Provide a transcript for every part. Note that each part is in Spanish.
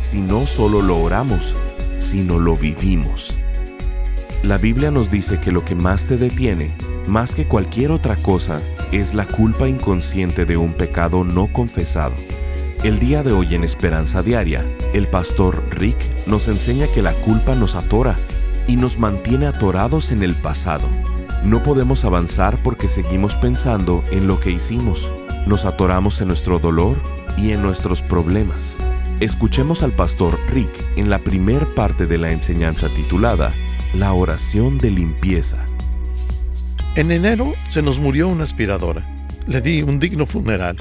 si no solo lo oramos, sino lo vivimos. La Biblia nos dice que lo que más te detiene, más que cualquier otra cosa, es la culpa inconsciente de un pecado no confesado. El día de hoy en Esperanza Diaria, el pastor Rick nos enseña que la culpa nos atora y nos mantiene atorados en el pasado no podemos avanzar porque seguimos pensando en lo que hicimos. Nos atoramos en nuestro dolor y en nuestros problemas. Escuchemos al pastor Rick en la primer parte de la enseñanza titulada La oración de limpieza. En enero se nos murió una aspiradora. Le di un digno funeral,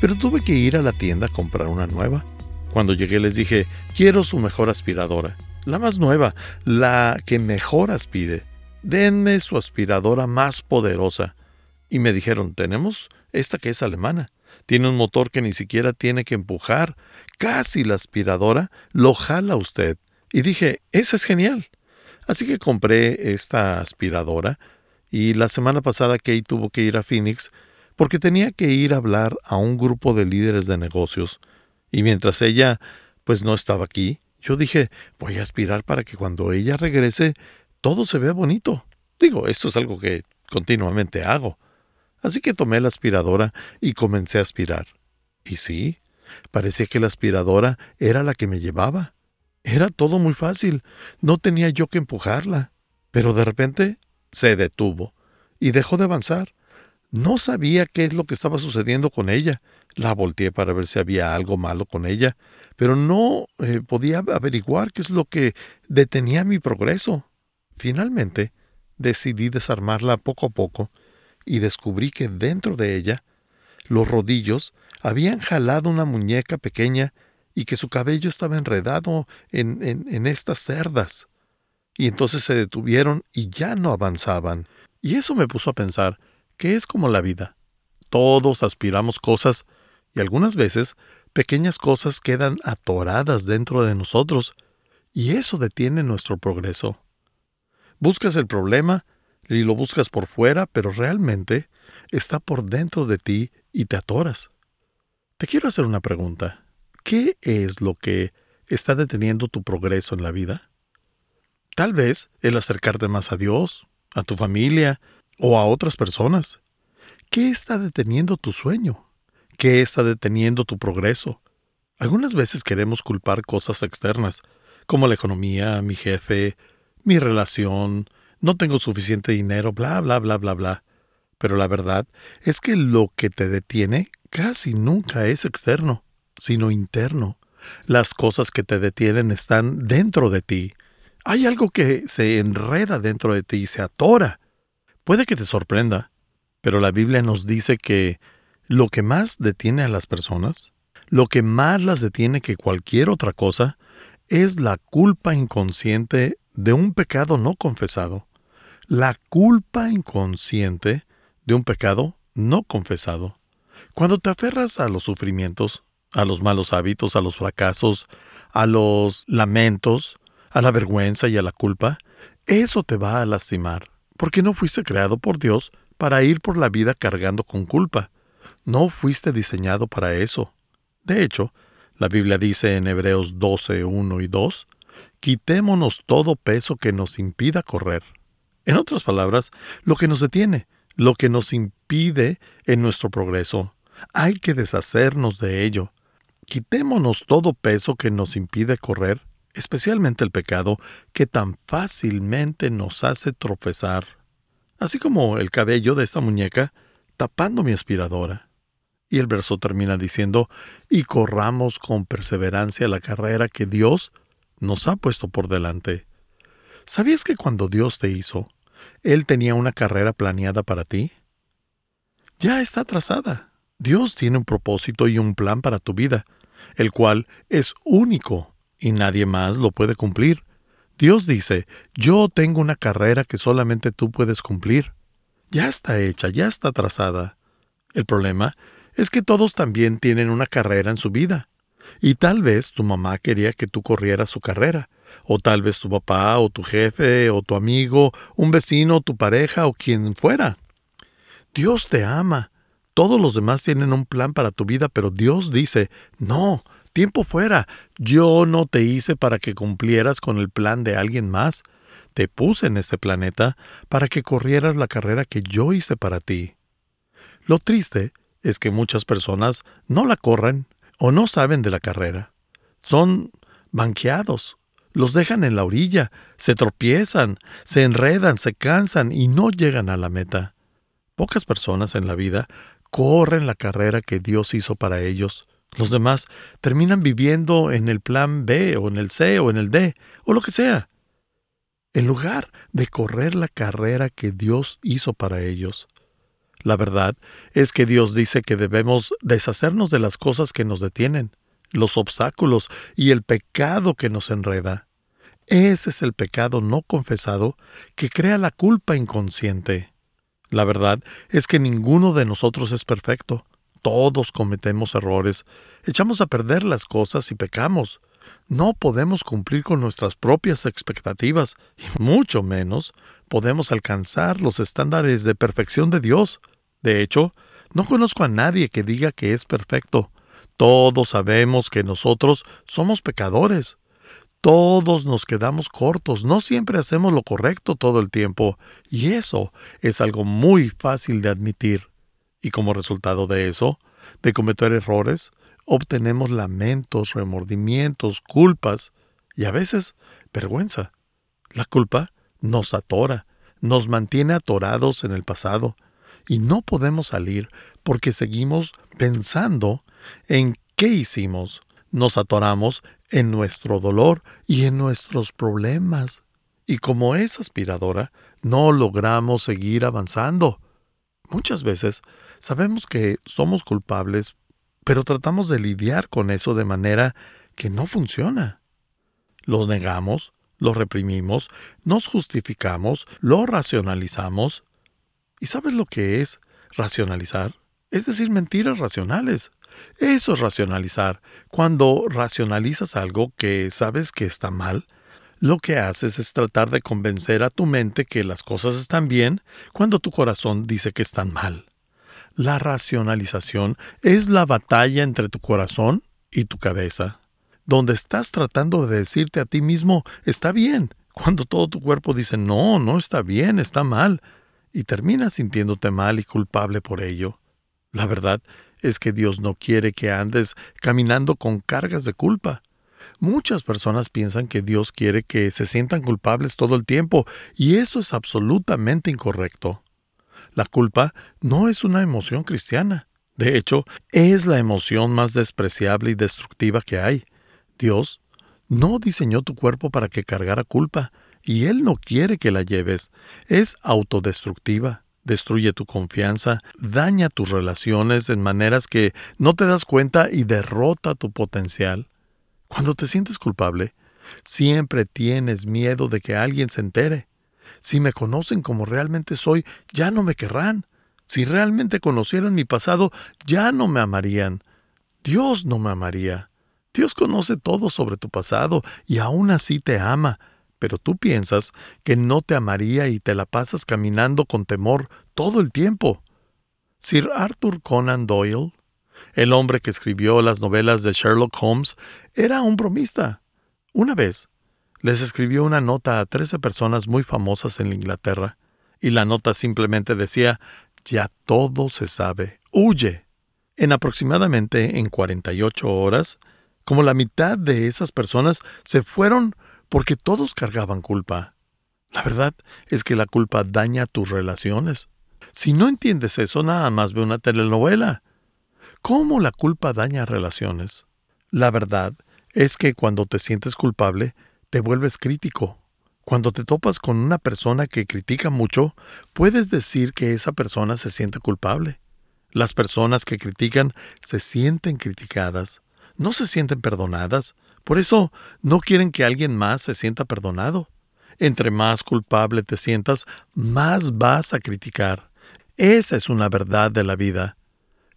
pero tuve que ir a la tienda a comprar una nueva. Cuando llegué les dije, quiero su mejor aspiradora, la más nueva, la que mejor aspire denme su aspiradora más poderosa. Y me dijeron, tenemos esta que es alemana. Tiene un motor que ni siquiera tiene que empujar. Casi la aspiradora lo jala usted. Y dije, esa es genial. Así que compré esta aspiradora y la semana pasada Kate tuvo que ir a Phoenix porque tenía que ir a hablar a un grupo de líderes de negocios. Y mientras ella pues no estaba aquí, yo dije, voy a aspirar para que cuando ella regrese todo se ve bonito. Digo, esto es algo que continuamente hago. Así que tomé la aspiradora y comencé a aspirar. Y sí, parecía que la aspiradora era la que me llevaba. Era todo muy fácil, no tenía yo que empujarla. Pero de repente se detuvo y dejó de avanzar. No sabía qué es lo que estaba sucediendo con ella. La volteé para ver si había algo malo con ella, pero no eh, podía averiguar qué es lo que detenía mi progreso. Finalmente, decidí desarmarla poco a poco y descubrí que dentro de ella los rodillos habían jalado una muñeca pequeña y que su cabello estaba enredado en, en, estas cerdas. Y entonces se detuvieron y ya no avanzaban. Y eso me puso a pensar que es como la vida. Todos aspiramos cosas y algunas veces pequeñas cosas quedan atoradas dentro de nosotros y eso detiene nuestro progreso. Buscas el problema y lo buscas por fuera, pero realmente está por dentro de ti y te atoras. Te quiero hacer una pregunta. ¿Qué es lo que está deteniendo tu progreso en la vida? Tal vez el acercarte más a Dios, a tu familia o a otras personas. ¿Qué está deteniendo tu sueño? ¿Qué está deteniendo tu progreso? Algunas veces queremos culpar cosas externas, como la economía, mi jefe, mi relación, no tengo suficiente dinero, bla, bla, bla, bla, bla. Pero la verdad es que lo que te detiene casi nunca es externo, sino interno. Las cosas que te detienen están dentro de ti. Hay algo que se enreda dentro de ti y se atora. Puede que te sorprenda, pero la Biblia nos dice que lo que más detiene a las personas, lo que más las detiene que cualquier otra cosa, es la culpa inconsciente de un pecado no confesado, la culpa inconsciente de un pecado no confesado. Cuando te aferras a los sufrimientos, a los malos hábitos, a los fracasos, a los lamentos, a la vergüenza y a la culpa, eso te va a lastimar, porque no fuiste creado por Dios para ir por la vida cargando con culpa. No fuiste diseñado para eso. De hecho, la Biblia dice en Hebreos 12, 1 y 2, quitémonos todo peso que nos impida correr. En otras palabras, lo que nos detiene, lo que nos impide en nuestro progreso. Hay que deshacernos de ello. Quitémonos todo peso que nos impide correr, especialmente el pecado que tan fácilmente nos hace tropezar, así como el cabello de esta muñeca tapando mi aspiradora. Y el verso termina diciendo, y corramos con perseverancia la carrera que Dios nos ha puesto por delante. ¿Sabías que cuando Dios te hizo, Él tenía una carrera planeada para ti? Ya está trazada. Dios tiene un propósito y un plan para tu vida. el cual es único y nadie más lo puede cumplir. Dios dice, yo tengo una carrera que solamente tú puedes cumplir. Ya está hecha, ya está trazada. El problema es que todos también tienen una carrera en su vida. Y tal vez tu mamá quería que tú corrieras su carrera, o tal vez tu papá, o tu jefe, o tu amigo, un vecino, tu pareja, o quien fuera. Dios te ama. Todos los demás tienen un plan para tu vida, pero Dios dice, no, tiempo fuera. Yo no te hice para que cumplieras con el plan de alguien más. Te puse en este planeta para que corrieras la carrera que yo hice para ti. Lo triste es que muchas personas no la corren o no saben de la carrera. Son banqueados, los dejan en la orilla, se tropiezan, se enredan, se cansan y no llegan a la meta. Pocas personas en la vida corren la carrera que Dios hizo para ellos. Los demás terminan viviendo en el plan B o en el C o en el D o lo que sea, en lugar de correr la carrera que Dios hizo para ellos. La verdad es que Dios dice que debemos deshacernos de las cosas que nos detienen, los obstáculos y el pecado que nos enreda. Ese es el pecado no confesado que crea la culpa inconsciente. La verdad es que ninguno de nosotros es perfecto. Todos cometemos errores, echamos a perder las cosas y pecamos. No podemos cumplir con nuestras propias expectativas y mucho menos podemos alcanzar los estándares de perfección de Dios. De hecho, no conozco a nadie que diga que es perfecto. Todos sabemos que nosotros somos pecadores. Todos nos quedamos cortos, no siempre hacemos lo correcto todo el tiempo, y eso es algo muy fácil de admitir. Y como resultado de eso, de cometer errores, obtenemos lamentos, remordimientos, culpas y a veces vergüenza. La culpa nos atora, nos mantiene atorados en el pasado y no podemos salir porque seguimos pensando en qué hicimos. Nos atoramos en nuestro dolor y en nuestros problemas. Y como es aspiradora, no logramos seguir avanzando. Muchas veces sabemos que somos culpables, pero tratamos de lidiar con eso de manera que no funciona. Lo negamos, lo reprimimos, nos justificamos, lo racionalizamos. ¿Y sabes lo que es racionalizar? Es decir, mentiras racionales. Eso es racionalizar. Cuando racionalizas algo que sabes que está mal, lo que haces es tratar de convencer a tu mente que las cosas están bien cuando tu corazón dice que están mal. La racionalización es la batalla entre tu corazón y tu cabeza, donde estás tratando de decirte a ti mismo está bien, cuando todo tu cuerpo dice no, no está bien, está mal, y terminas sintiéndote mal y culpable por ello. La verdad es que Dios no quiere que andes caminando con cargas de culpa. Muchas personas piensan que Dios quiere que se sientan culpables todo el tiempo, y eso es absolutamente incorrecto. La culpa no es una emoción cristiana. De hecho, es la emoción más despreciable y destructiva que hay. Dios no diseñó tu cuerpo para que cargara culpa, y Él no quiere que la lleves. Es autodestructiva destruye tu confianza, daña tus relaciones en maneras que no te das cuenta y derrota tu potencial. Cuando te sientes culpable, siempre tienes miedo de que alguien se entere. Si me conocen como realmente soy, ya no me querrán. Si realmente conocieran mi pasado, ya no me amarían. Dios no me amaría. Dios conoce todo sobre tu pasado y aún así te ama, pero tú piensas que no te amaría y te la pasas caminando con temor todo el tiempo. Sir Arthur Conan Doyle, el hombre que escribió las novelas de Sherlock Holmes, era un bromista. Una vez, les escribió una nota a trece personas muy famosas en Inglaterra, y la nota simplemente decía, ya todo se sabe, huye. En aproximadamente en 48 horas, como la mitad de esas personas se fueron porque todos cargaban culpa. La verdad es que la culpa daña tus relaciones. Si no entiendes eso, nada más ve una telenovela. ¿Cómo la culpa daña relaciones? La verdad es que cuando te sientes culpable, te vuelves crítico. Cuando te topas con una persona que critica mucho, puedes decir que esa persona se siente culpable. Las personas que critican se sienten criticadas. no se sienten perdonadas, por eso no quieren que alguien más se sienta perdonado. Entre más culpable te sientas, más vas a criticar. Esa es una verdad de la vida.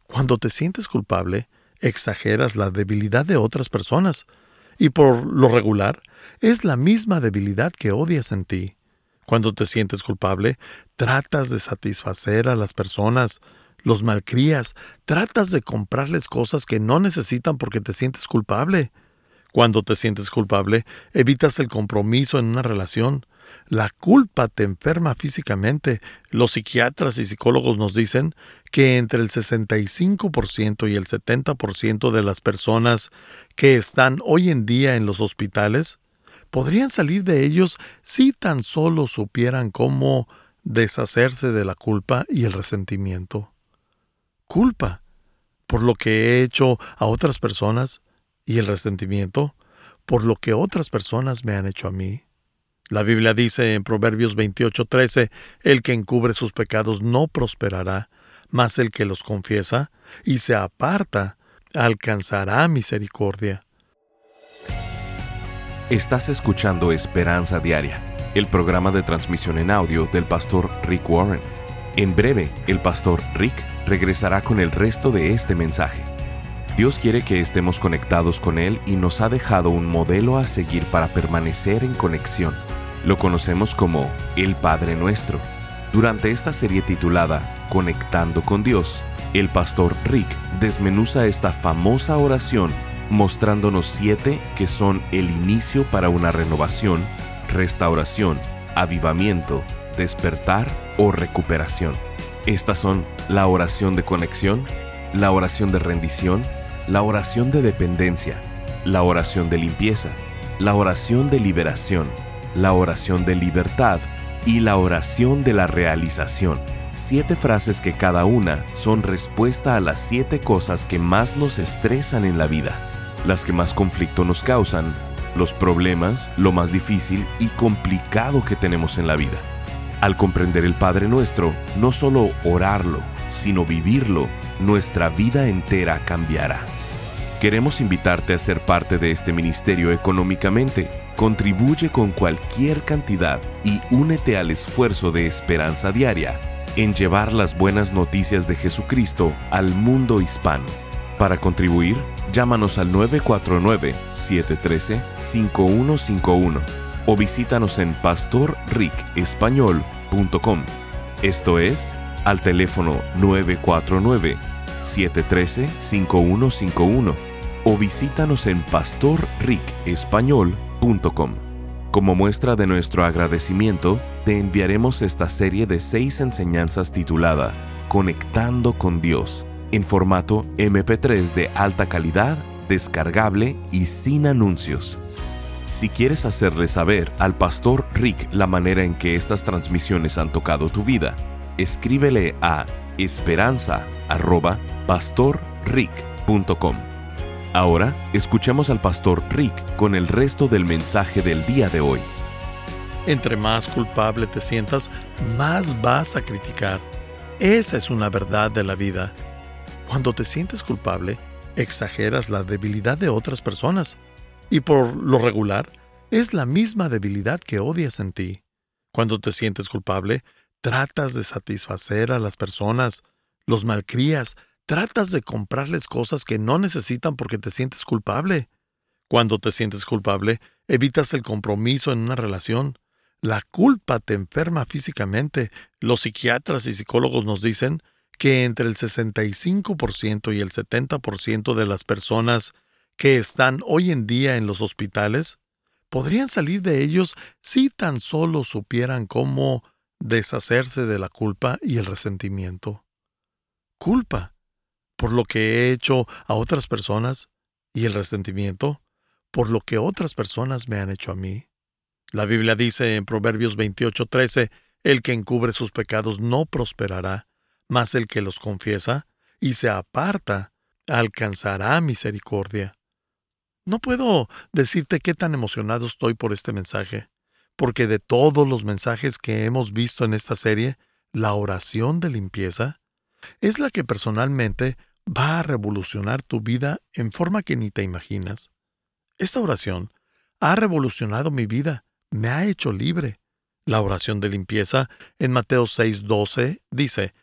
Cuando te sientes culpable, exageras la debilidad de otras personas, y por lo regular es la misma debilidad que odias en ti. Cuando te sientes culpable, tratas de satisfacer a las personas, los malcrías, tratas de comprarles cosas que no necesitan porque te sientes culpable. Cuando te sientes culpable, evitas el compromiso en una relación. La culpa te enferma físicamente. Los psiquiatras y psicólogos nos dicen que entre el 65% y el 70% de las personas que están hoy en día en los hospitales podrían salir de ellos si tan solo supieran cómo deshacerse de la culpa y el resentimiento. Culpa por lo que he hecho a otras personas y el resentimiento por lo que otras personas me han hecho a mí. La Biblia dice en Proverbios 28:13, el que encubre sus pecados no prosperará, mas el que los confiesa y se aparta alcanzará misericordia. Estás escuchando Esperanza Diaria, el programa de transmisión en audio del pastor Rick Warren. En breve, el pastor Rick regresará con el resto de este mensaje. Dios quiere que estemos conectados con Él y nos ha dejado un modelo a seguir para permanecer en conexión. Lo conocemos como el Padre Nuestro. Durante esta serie titulada Conectando con Dios, el pastor Rick desmenuza esta famosa oración mostrándonos siete que son el inicio para una renovación, restauración, avivamiento, despertar o recuperación. Estas son la oración de conexión, la oración de rendición, la oración de dependencia, la oración de limpieza, la oración de liberación, la oración de libertad y la oración de la realización. Siete frases que cada una son respuesta a las siete cosas que más nos estresan en la vida, las que más conflicto nos causan, los problemas, lo más difícil y complicado que tenemos en la vida. Al comprender el Padre Nuestro, no solo orarlo, sino vivirlo, nuestra vida entera cambiará. Queremos invitarte a ser parte de este ministerio económicamente. Contribuye con cualquier cantidad y únete al esfuerzo de esperanza diaria en llevar las buenas noticias de Jesucristo al mundo hispano. Para contribuir, llámanos al 949-713-5151 o visítanos en pastorricespañol.com. Esto es, al teléfono 949-713-5151 o visítanos en pastorricespañol.com. Como muestra de nuestro agradecimiento, te enviaremos esta serie de seis enseñanzas titulada Conectando con Dios, en formato MP3 de alta calidad, descargable y sin anuncios. Si quieres hacerle saber al pastor Rick la manera en que estas transmisiones han tocado tu vida, escríbele a esperanza.pastorrick.com. Ahora escuchemos al pastor Rick con el resto del mensaje del día de hoy. Entre más culpable te sientas, más vas a criticar. Esa es una verdad de la vida. Cuando te sientes culpable, exageras la debilidad de otras personas y por lo regular, es la misma debilidad que odias en ti. Cuando te sientes culpable, tratas de satisfacer a las personas, los malcrías, tratas de comprarles cosas que no necesitan porque te sientes culpable. Cuando te sientes culpable, evitas el compromiso en una relación. La culpa te enferma físicamente. Los psiquiatras y psicólogos nos dicen que entre el 65% y el 70% de las personas que están hoy en día en los hospitales podrían salir de ellos si tan solo supieran cómo deshacerse de la culpa y el resentimiento. Culpa por lo que he hecho a otras personas y el resentimiento por lo que otras personas me han hecho a mí. La Biblia dice en Proverbios 28:13, el que encubre sus pecados no prosperará, mas el que los confiesa y se aparta alcanzará misericordia. No puedo decirte qué tan emocionado estoy por este mensaje, porque de todos los mensajes que hemos visto en esta serie, la oración de limpieza es la que personalmente va a revolucionar tu vida en forma que ni te imaginas. Esta oración ha revolucionado mi vida, me ha hecho libre. La oración de limpieza en Mateo 6:12 dice,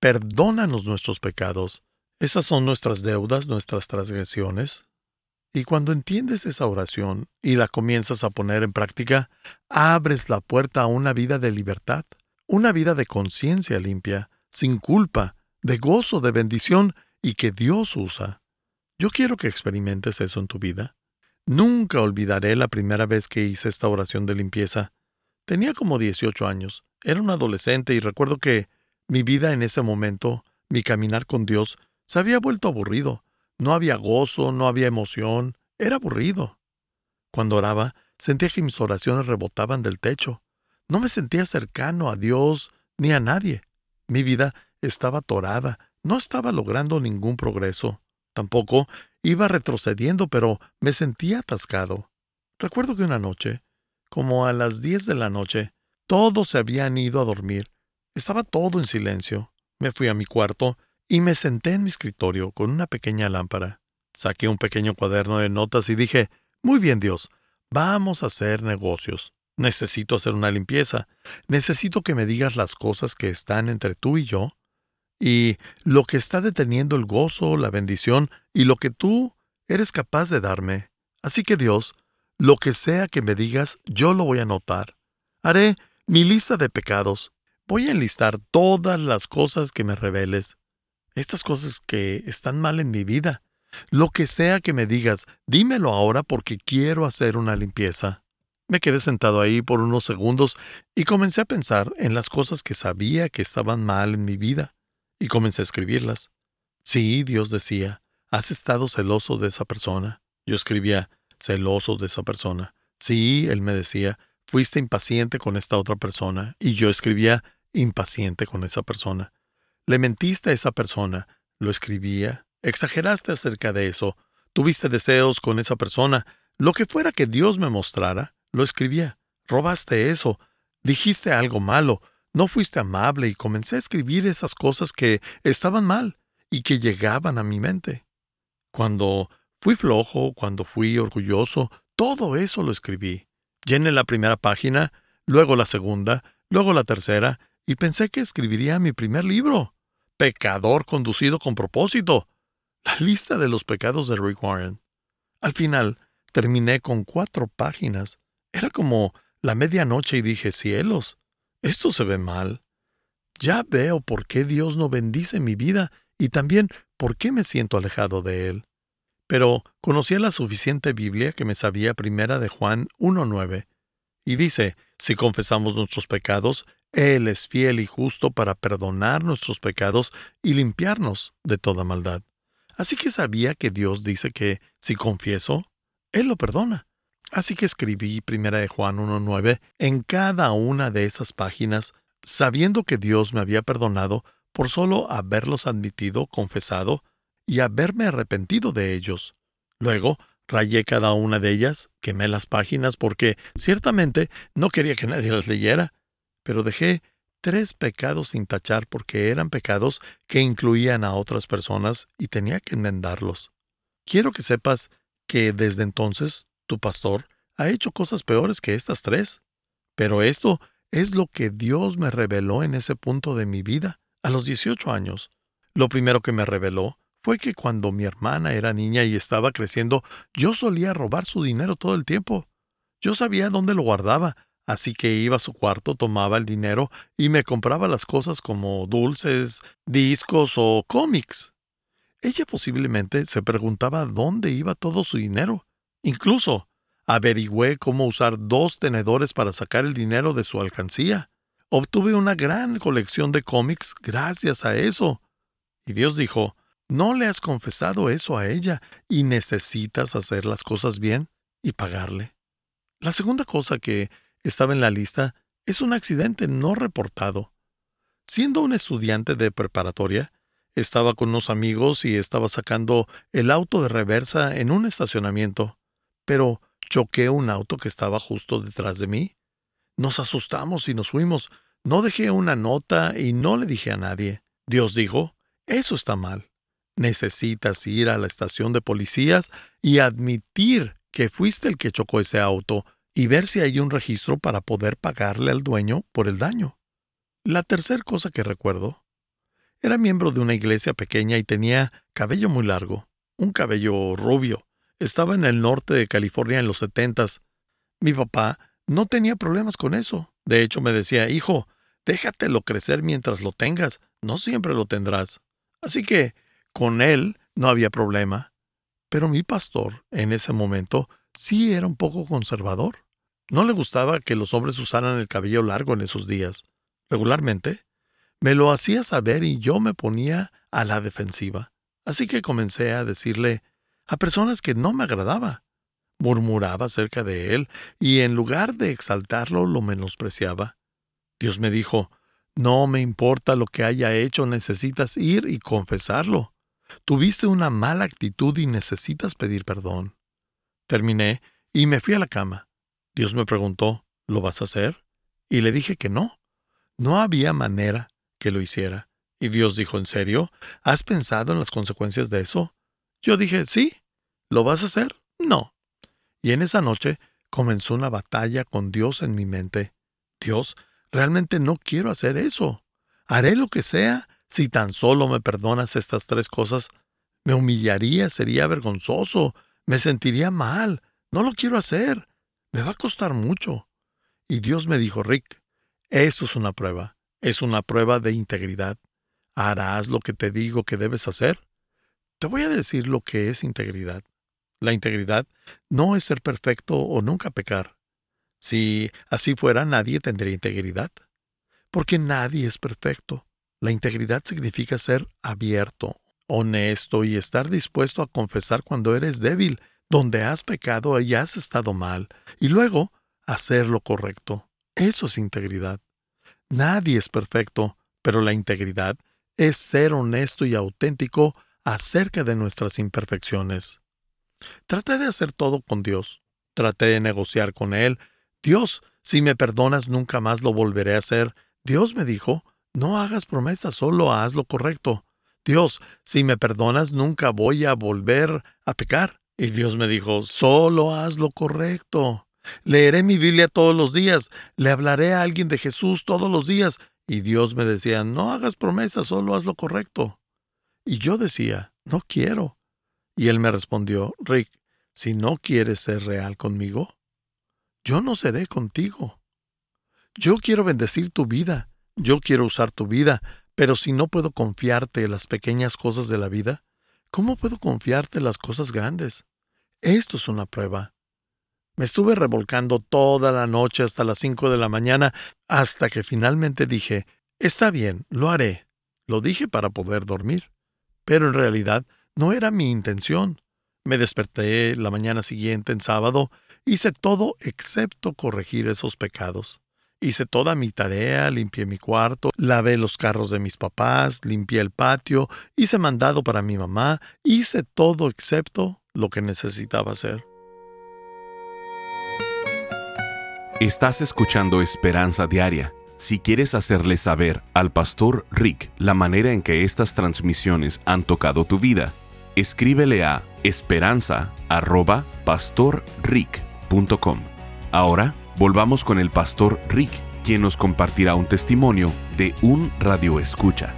Perdónanos nuestros pecados. Esas son nuestras deudas, nuestras transgresiones. Y cuando entiendes esa oración y la comienzas a poner en práctica, abres la puerta a una vida de libertad, una vida de conciencia limpia, sin culpa, de gozo, de bendición y que Dios usa. Yo quiero que experimentes eso en tu vida. Nunca olvidaré la primera vez que hice esta oración de limpieza. Tenía como 18 años, era un adolescente y recuerdo que mi vida en ese momento, mi caminar con Dios, se había vuelto aburrido. No había gozo, no había emoción, era aburrido. Cuando oraba, sentía que mis oraciones rebotaban del techo. No me sentía cercano a Dios ni a nadie. Mi vida estaba atorada, no estaba logrando ningún progreso. Tampoco iba retrocediendo, pero me sentía atascado. Recuerdo que una noche, como a las diez de la noche, todos se habían ido a dormir. Estaba todo en silencio. Me fui a mi cuarto y me senté en mi escritorio con una pequeña lámpara. Saqué un pequeño cuaderno de notas y dije, Muy bien, Dios, vamos a hacer negocios. Necesito hacer una limpieza. Necesito que me digas las cosas que están entre tú y yo y lo que está deteniendo el gozo, la bendición y lo que tú eres capaz de darme. Así que Dios, lo que sea que me digas, yo lo voy a anotar. Haré mi lista de pecados. Voy a enlistar todas las cosas que me reveles. Estas cosas que están mal en mi vida. Lo que sea que me digas, dímelo ahora porque quiero hacer una limpieza. Me quedé sentado ahí por unos segundos y comencé a pensar en las cosas que sabía que estaban mal en mi vida y comencé a escribirlas. Sí, Dios decía, has estado celoso de esa persona. Yo escribía, celoso de esa persona. Sí, él me decía, fuiste impaciente con esta otra persona. Y yo escribía, impaciente con esa persona. Le mentiste a esa persona. Lo escribía. Exageraste acerca de eso. Tuviste deseos con esa persona. Lo que fuera que Dios me mostrara, lo escribía. Robaste eso. Dijiste algo malo no fuiste amable y comencé a escribir esas cosas que estaban mal y que llegaban a mi mente. Cuando fui flojo, cuando fui orgulloso, todo eso lo escribí. Llené la primera página, luego la segunda, luego la tercera, y pensé que escribiría mi primer libro. Pecador conducido con propósito. La lista de los pecados de Rick Warren. Al final, terminé con cuatro páginas. Era como la medianoche y dije, cielos, esto se ve mal. Ya veo por qué Dios no bendice mi vida y también por qué me siento alejado de Él. Pero conocía la suficiente Biblia que me sabía primera de Juan 1.9, y dice, si confesamos nuestros pecados, Él es fiel y justo para perdonar nuestros pecados y limpiarnos de toda maldad. Así que sabía que Dios dice que si confieso, Él lo perdona. Así que escribí Primera de Juan 1.9 en cada una de esas páginas, sabiendo que Dios me había perdonado por solo haberlos admitido, confesado y haberme arrepentido de ellos. Luego, rayé cada una de ellas, quemé las páginas porque ciertamente no quería que nadie las leyera, pero dejé tres pecados sin tachar porque eran pecados que incluían a otras personas y tenía que enmendarlos. Quiero que sepas que desde entonces tu pastor ha hecho cosas peores que estas tres. Pero esto es lo que Dios me reveló en ese punto de mi vida, a los 18 años. Lo primero que me reveló fue que cuando mi hermana era niña y estaba creciendo, yo solía robar su dinero todo el tiempo. Yo sabía dónde lo guardaba, así que iba a su cuarto, tomaba el dinero y me compraba las cosas como dulces, discos o cómics. Ella posiblemente se preguntaba dónde iba todo su dinero, Incluso averigüé cómo usar dos tenedores para sacar el dinero de su alcancía. Obtuve una gran colección de cómics gracias a eso. Y Dios dijo, no le has confesado eso a ella y necesitas hacer las cosas bien y pagarle. La segunda cosa que estaba en la lista es un accidente no reportado. Siendo un estudiante de preparatoria, estaba con unos amigos y estaba sacando el auto de reversa en un estacionamiento pero choqué un auto que estaba justo detrás de mí. Nos asustamos y nos fuimos. No dejé una nota y no le dije a nadie. Dios dijo, eso está mal. Necesitas ir a la estación de policías y admitir que fuiste el que chocó ese auto y ver si hay un registro para poder pagarle al dueño por el daño. La tercera cosa que recuerdo era miembro de una iglesia pequeña y tenía cabello muy largo, un cabello rubio. Estaba en el norte de California en los setentas. Mi papá no tenía problemas con eso. De hecho, me decía, hijo, déjatelo crecer mientras lo tengas, no siempre lo tendrás. Así que, con él no había problema. Pero mi pastor, en ese momento, sí era un poco conservador. No le gustaba que los hombres usaran el cabello largo en esos días. Regularmente, me lo hacía saber y yo me ponía a la defensiva. Así que comencé a decirle a personas que no me agradaba. Murmuraba acerca de él y en lugar de exaltarlo lo menospreciaba. Dios me dijo, no me importa lo que haya hecho, necesitas ir y confesarlo. Tuviste una mala actitud y necesitas pedir perdón. Terminé y me fui a la cama. Dios me preguntó, ¿lo vas a hacer? Y le dije que no. No había manera que lo hiciera. Y Dios dijo, ¿en serio? ¿Has pensado en las consecuencias de eso? Yo dije, sí. ¿Lo vas a hacer? No. Y en esa noche comenzó una batalla con Dios en mi mente. Dios, realmente no quiero hacer eso. Haré lo que sea si tan solo me perdonas estas tres cosas. Me humillaría, sería vergonzoso, me sentiría mal. No lo quiero hacer. Me va a costar mucho. Y Dios me dijo, Rick, esto es una prueba. Es una prueba de integridad. ¿Harás lo que te digo que debes hacer? Te voy a decir lo que es integridad. La integridad no es ser perfecto o nunca pecar. Si así fuera, nadie tendría integridad. Porque nadie es perfecto. La integridad significa ser abierto, honesto y estar dispuesto a confesar cuando eres débil, donde has pecado y has estado mal, y luego hacer lo correcto. Eso es integridad. Nadie es perfecto, pero la integridad es ser honesto y auténtico acerca de nuestras imperfecciones. Traté de hacer todo con Dios. Traté de negociar con Él. Dios, si me perdonas, nunca más lo volveré a hacer. Dios me dijo, no hagas promesas, solo haz lo correcto. Dios, si me perdonas, nunca voy a volver a pecar. Y Dios me dijo, solo haz lo correcto. Leeré mi Biblia todos los días, le hablaré a alguien de Jesús todos los días. Y Dios me decía, no hagas promesas, solo haz lo correcto. Y yo decía, no quiero. Y él me respondió, Rick, si no quieres ser real conmigo, yo no seré contigo. Yo quiero bendecir tu vida, yo quiero usar tu vida, pero si no puedo confiarte en las pequeñas cosas de la vida, ¿cómo puedo confiarte en las cosas grandes? Esto es una prueba. Me estuve revolcando toda la noche hasta las cinco de la mañana, hasta que finalmente dije, está bien, lo haré. Lo dije para poder dormir. Pero en realidad no era mi intención. Me desperté la mañana siguiente en sábado, hice todo excepto corregir esos pecados. Hice toda mi tarea, limpié mi cuarto, lavé los carros de mis papás, limpié el patio, hice mandado para mi mamá, hice todo excepto lo que necesitaba hacer. Estás escuchando Esperanza Diaria. Si quieres hacerle saber al pastor Rick la manera en que estas transmisiones han tocado tu vida, escríbele a esperanza.pastorrick.com. Ahora volvamos con el pastor Rick, quien nos compartirá un testimonio de un radio escucha.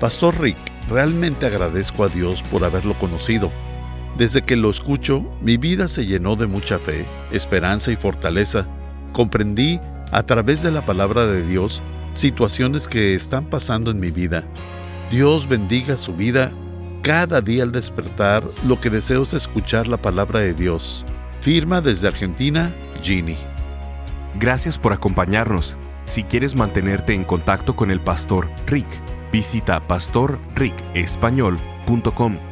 Pastor Rick, realmente agradezco a Dios por haberlo conocido desde que lo escucho, mi vida se llenó de mucha fe, esperanza y fortaleza. Comprendí, a través de la palabra de Dios, situaciones que están pasando en mi vida. Dios bendiga su vida. Cada día al despertar, lo que deseo es escuchar la palabra de Dios. Firma desde Argentina, Ginny. Gracias por acompañarnos. Si quieres mantenerte en contacto con el pastor Rick, visita pastorricespañol.com